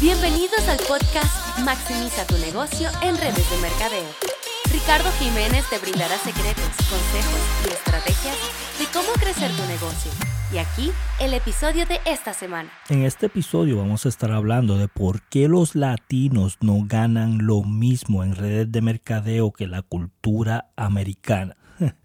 Bienvenidos al podcast Maximiza tu negocio en redes de mercadeo. Ricardo Jiménez te brindará secretos, consejos y estrategias de cómo crecer tu negocio. Y aquí el episodio de esta semana. En este episodio vamos a estar hablando de por qué los latinos no ganan lo mismo en redes de mercadeo que la cultura americana.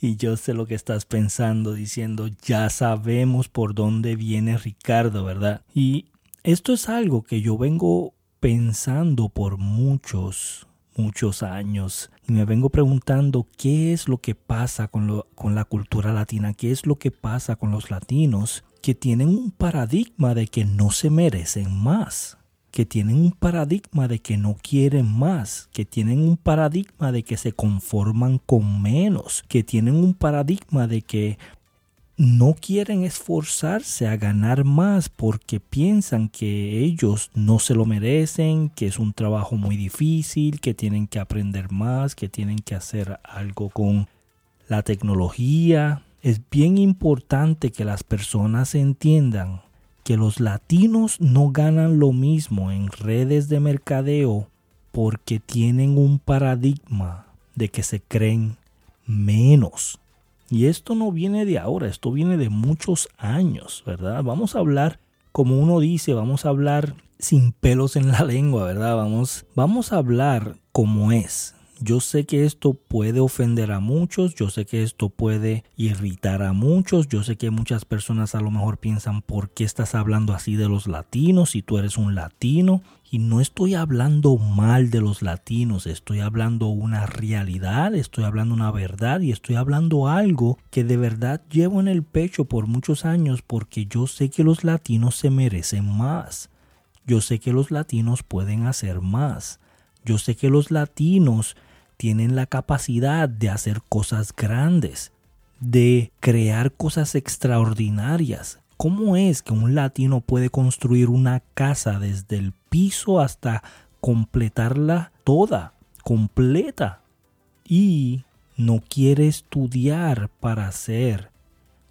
y yo sé lo que estás pensando diciendo, ya sabemos por dónde viene Ricardo, ¿verdad? Y esto es algo que yo vengo pensando por muchos, muchos años y me vengo preguntando qué es lo que pasa con, con la cultura latina, qué es lo que pasa con los latinos que tienen un paradigma de que no se merecen más, que tienen un paradigma de que no quieren más, que tienen un paradigma de que se conforman con menos, que tienen un paradigma de que no quieren esforzarse a ganar más porque piensan que ellos no se lo merecen, que es un trabajo muy difícil, que tienen que aprender más, que tienen que hacer algo con la tecnología. Es bien importante que las personas entiendan que los latinos no ganan lo mismo en redes de mercadeo porque tienen un paradigma de que se creen menos y esto no viene de ahora, esto viene de muchos años, ¿verdad? Vamos a hablar, como uno dice, vamos a hablar sin pelos en la lengua, ¿verdad? Vamos, vamos a hablar como es. Yo sé que esto puede ofender a muchos, yo sé que esto puede irritar a muchos, yo sé que muchas personas a lo mejor piensan por qué estás hablando así de los latinos si tú eres un latino. Y no estoy hablando mal de los latinos, estoy hablando una realidad, estoy hablando una verdad y estoy hablando algo que de verdad llevo en el pecho por muchos años porque yo sé que los latinos se merecen más. Yo sé que los latinos pueden hacer más. Yo sé que los latinos tienen la capacidad de hacer cosas grandes, de crear cosas extraordinarias. ¿Cómo es que un latino puede construir una casa desde el piso hasta completarla toda, completa? Y no quiere estudiar para hacer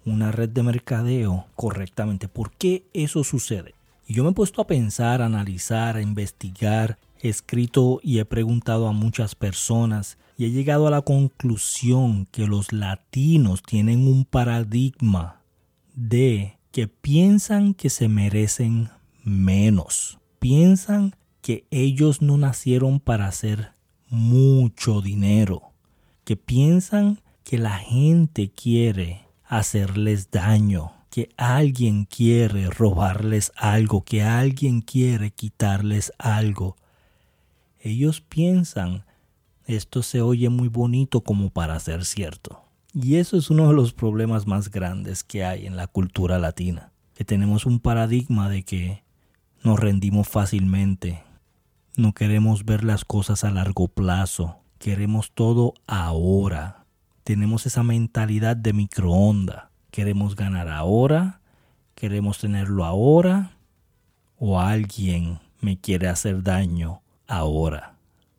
una red de mercadeo correctamente. ¿Por qué eso sucede? Y yo me he puesto a pensar, a analizar, a investigar. He escrito y he preguntado a muchas personas y he llegado a la conclusión que los latinos tienen un paradigma de que piensan que se merecen menos. Piensan que ellos no nacieron para hacer mucho dinero. Que piensan que la gente quiere hacerles daño. Que alguien quiere robarles algo. Que alguien quiere quitarles algo. Ellos piensan esto se oye muy bonito como para ser cierto. Y eso es uno de los problemas más grandes que hay en la cultura latina, que tenemos un paradigma de que nos rendimos fácilmente, no queremos ver las cosas a largo plazo, queremos todo ahora, tenemos esa mentalidad de microonda, queremos ganar ahora, queremos tenerlo ahora, o alguien me quiere hacer daño ahora.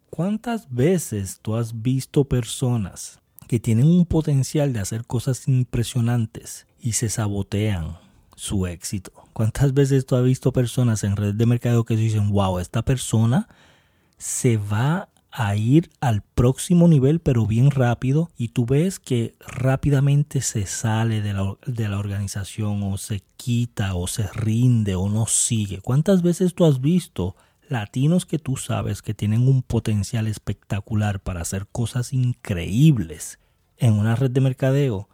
¿Cuántas veces tú has visto personas que tienen un potencial de hacer cosas impresionantes y se sabotean su éxito. ¿Cuántas veces tú has visto personas en redes de mercado que dicen, wow, esta persona se va a ir al próximo nivel pero bien rápido y tú ves que rápidamente se sale de la, de la organización o se quita o se rinde o no sigue? ¿Cuántas veces tú has visto latinos que tú sabes que tienen un potencial espectacular para hacer cosas increíbles en una red de mercadeo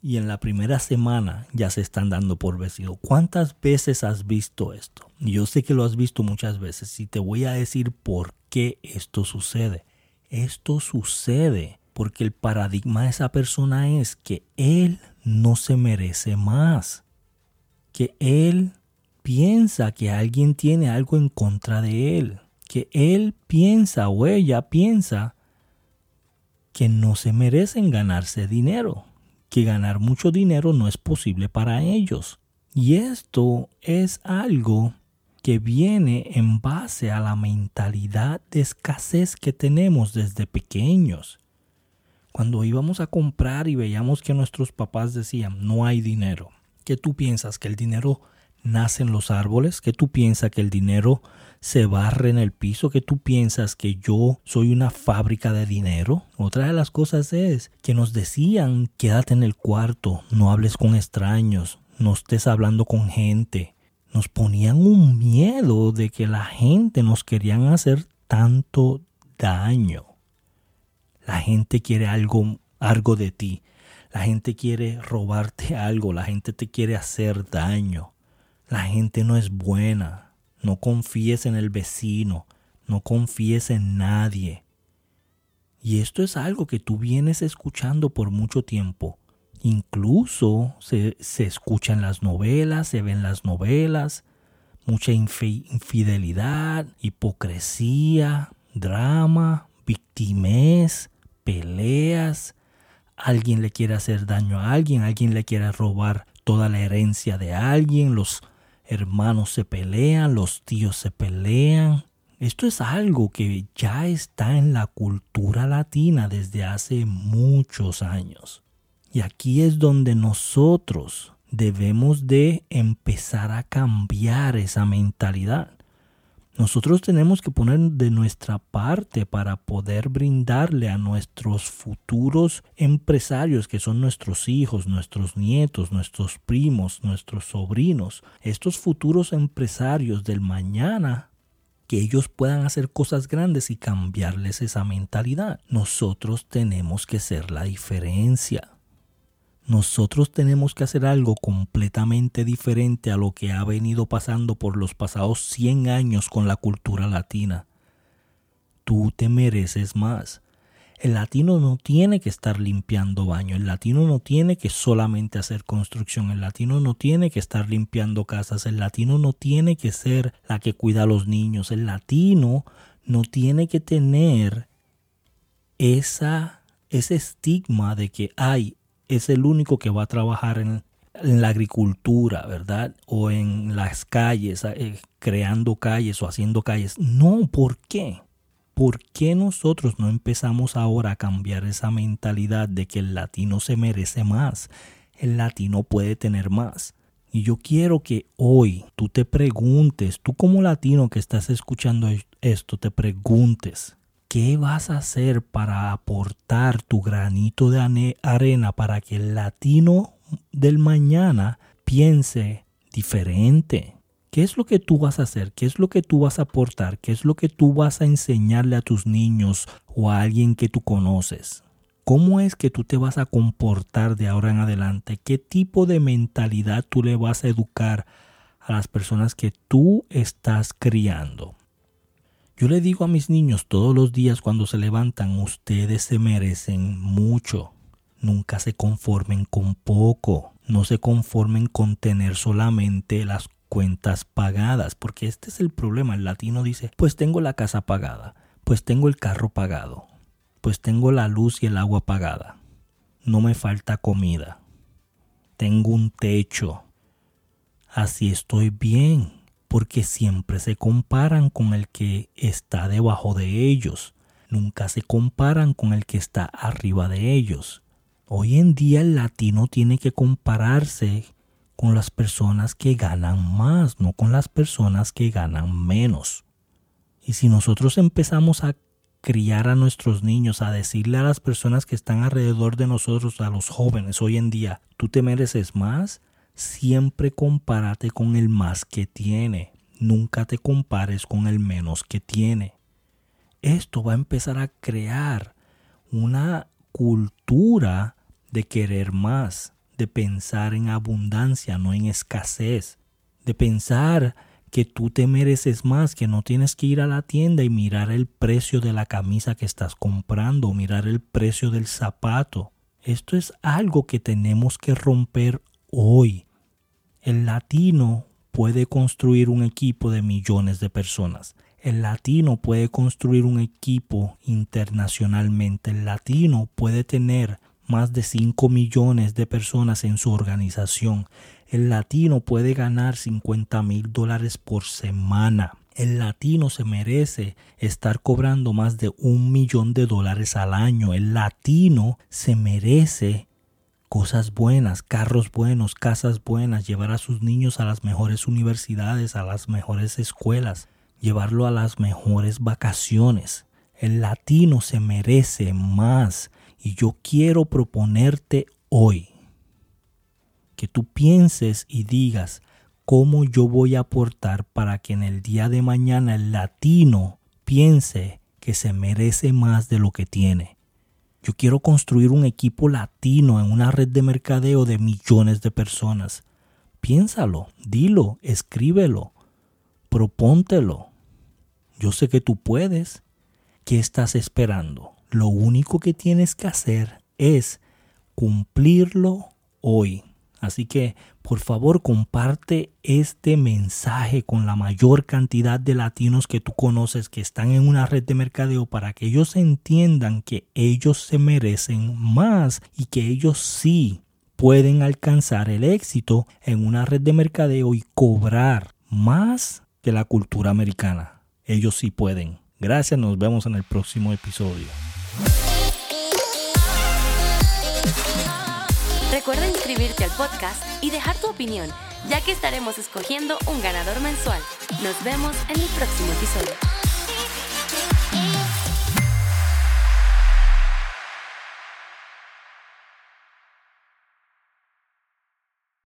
y en la primera semana ya se están dando por vencido. ¿Cuántas veces has visto esto? Yo sé que lo has visto muchas veces y te voy a decir por qué esto sucede. Esto sucede porque el paradigma de esa persona es que él no se merece más, que él piensa que alguien tiene algo en contra de él, que él piensa o ella piensa que no se merecen ganarse dinero, que ganar mucho dinero no es posible para ellos. Y esto es algo que viene en base a la mentalidad de escasez que tenemos desde pequeños. Cuando íbamos a comprar y veíamos que nuestros papás decían no hay dinero, ¿qué tú piensas que el dinero nacen los árboles? ¿Que tú piensas que el dinero se barre en el piso? ¿Que tú piensas que yo soy una fábrica de dinero? Otra de las cosas es que nos decían quédate en el cuarto, no hables con extraños, no estés hablando con gente. Nos ponían un miedo de que la gente nos querían hacer tanto daño. La gente quiere algo, algo de ti. La gente quiere robarte algo. La gente te quiere hacer daño. La gente no es buena. No confíes en el vecino. No confíes en nadie. Y esto es algo que tú vienes escuchando por mucho tiempo. Incluso se, se escuchan las novelas, se ven las novelas, mucha infidelidad, hipocresía, drama, victimez, peleas. Alguien le quiere hacer daño a alguien, alguien le quiere robar toda la herencia de alguien, los hermanos se pelean, los tíos se pelean. Esto es algo que ya está en la cultura latina desde hace muchos años. Y aquí es donde nosotros debemos de empezar a cambiar esa mentalidad. Nosotros tenemos que poner de nuestra parte para poder brindarle a nuestros futuros empresarios, que son nuestros hijos, nuestros nietos, nuestros primos, nuestros sobrinos, estos futuros empresarios del mañana, que ellos puedan hacer cosas grandes y cambiarles esa mentalidad. Nosotros tenemos que ser la diferencia. Nosotros tenemos que hacer algo completamente diferente a lo que ha venido pasando por los pasados 100 años con la cultura latina. Tú te mereces más. El latino no tiene que estar limpiando baño, el latino no tiene que solamente hacer construcción, el latino no tiene que estar limpiando casas, el latino no tiene que ser la que cuida a los niños, el latino no tiene que tener esa, ese estigma de que hay es el único que va a trabajar en, la agricultura, ¿verdad? O en las calles, eh, creando calles o haciendo calles. No, ¿por qué? ¿Por qué nosotros no empezamos ahora a cambiar esa mentalidad de que el latino se merece más? El latino puede tener más. Y yo quiero que hoy tú te preguntes, tú como latino que estás escuchando esto, te preguntes, ¿Qué vas a hacer para aportar tu granito de arena para que el latino del mañana piense diferente? ¿Qué es lo que tú vas a hacer? ¿Qué es lo que tú vas a aportar? ¿Qué es lo que tú vas a enseñarle a tus niños o a alguien que tú conoces? ¿Cómo es que tú te vas a comportar de ahora en adelante? ¿Qué tipo de mentalidad tú le vas a educar a las personas que tú estás criando? Yo le digo a mis niños todos los días cuando se levantan, ustedes se merecen mucho. Nunca se conformen con poco. No se conformen con tener solamente las cuentas pagadas, porque este es el problema. El latino dice, pues tengo la casa pagada, pues tengo el carro pagado, pues tengo la luz y el agua pagada. No me falta comida. Tengo un techo. Así estoy bien porque siempre se comparan con el que está debajo de ellos, nunca se comparan con el que está arriba de ellos. Hoy en día el latino tiene que compararse con las personas que ganan más, no con las personas que ganan menos. Y si nosotros empezamos a criar a nuestros niños, a decirle a las personas que están alrededor de nosotros, a los jóvenes hoy en día, tú te mereces más, siempre compárate con el más que tiene. Nunca te compares con el menos que tiene. Esto va a empezar a crear una cultura de querer más, de pensar en abundancia, no en escasez, de pensar que tú te mereces más, que no tienes que ir a la tienda y mirar el precio de la camisa que estás comprando, mirar el precio del zapato. Esto es algo que tenemos que romper hoy. El latino puede construir un equipo de millones de personas. El latino puede construir un equipo internacionalmente. El latino puede tener más de 5 millones de personas en su organización. El latino puede ganar 50 mil dólares por semana. El latino se merece estar cobrando más de un millón de dólares al año. El latino se merece cosas buenas, carros buenos, casas buenas, llevar a sus niños a las mejores universidades, a las mejores escuelas, llevarlo a las mejores vacaciones. El latino se merece más y yo quiero proponerte hoy que tú pienses y digas cómo yo voy a aportar para que en el día de mañana el latino piense que se merece más de lo que tiene. Yo quiero construir un equipo latino en una red de mercadeo de millones de personas. Piénsalo, dilo, escríbelo, propóntelo. Yo sé que tú puedes. ¿Qué estás esperando? Lo único que tienes que hacer es cumplirlo hoy. Así que por favor comparte este mensaje con la mayor cantidad de latinos que tú conoces que están en una red de mercadeo para que ellos entiendan que ellos se merecen más y que ellos sí pueden alcanzar el éxito en una red de mercadeo y cobrar más que la cultura americana. Ellos sí pueden. Gracias, nos vemos en el próximo episodio. Recuerda inscribirte al podcast y dejar tu opinión, ya que estaremos escogiendo un ganador mensual. Nos vemos en el próximo episodio.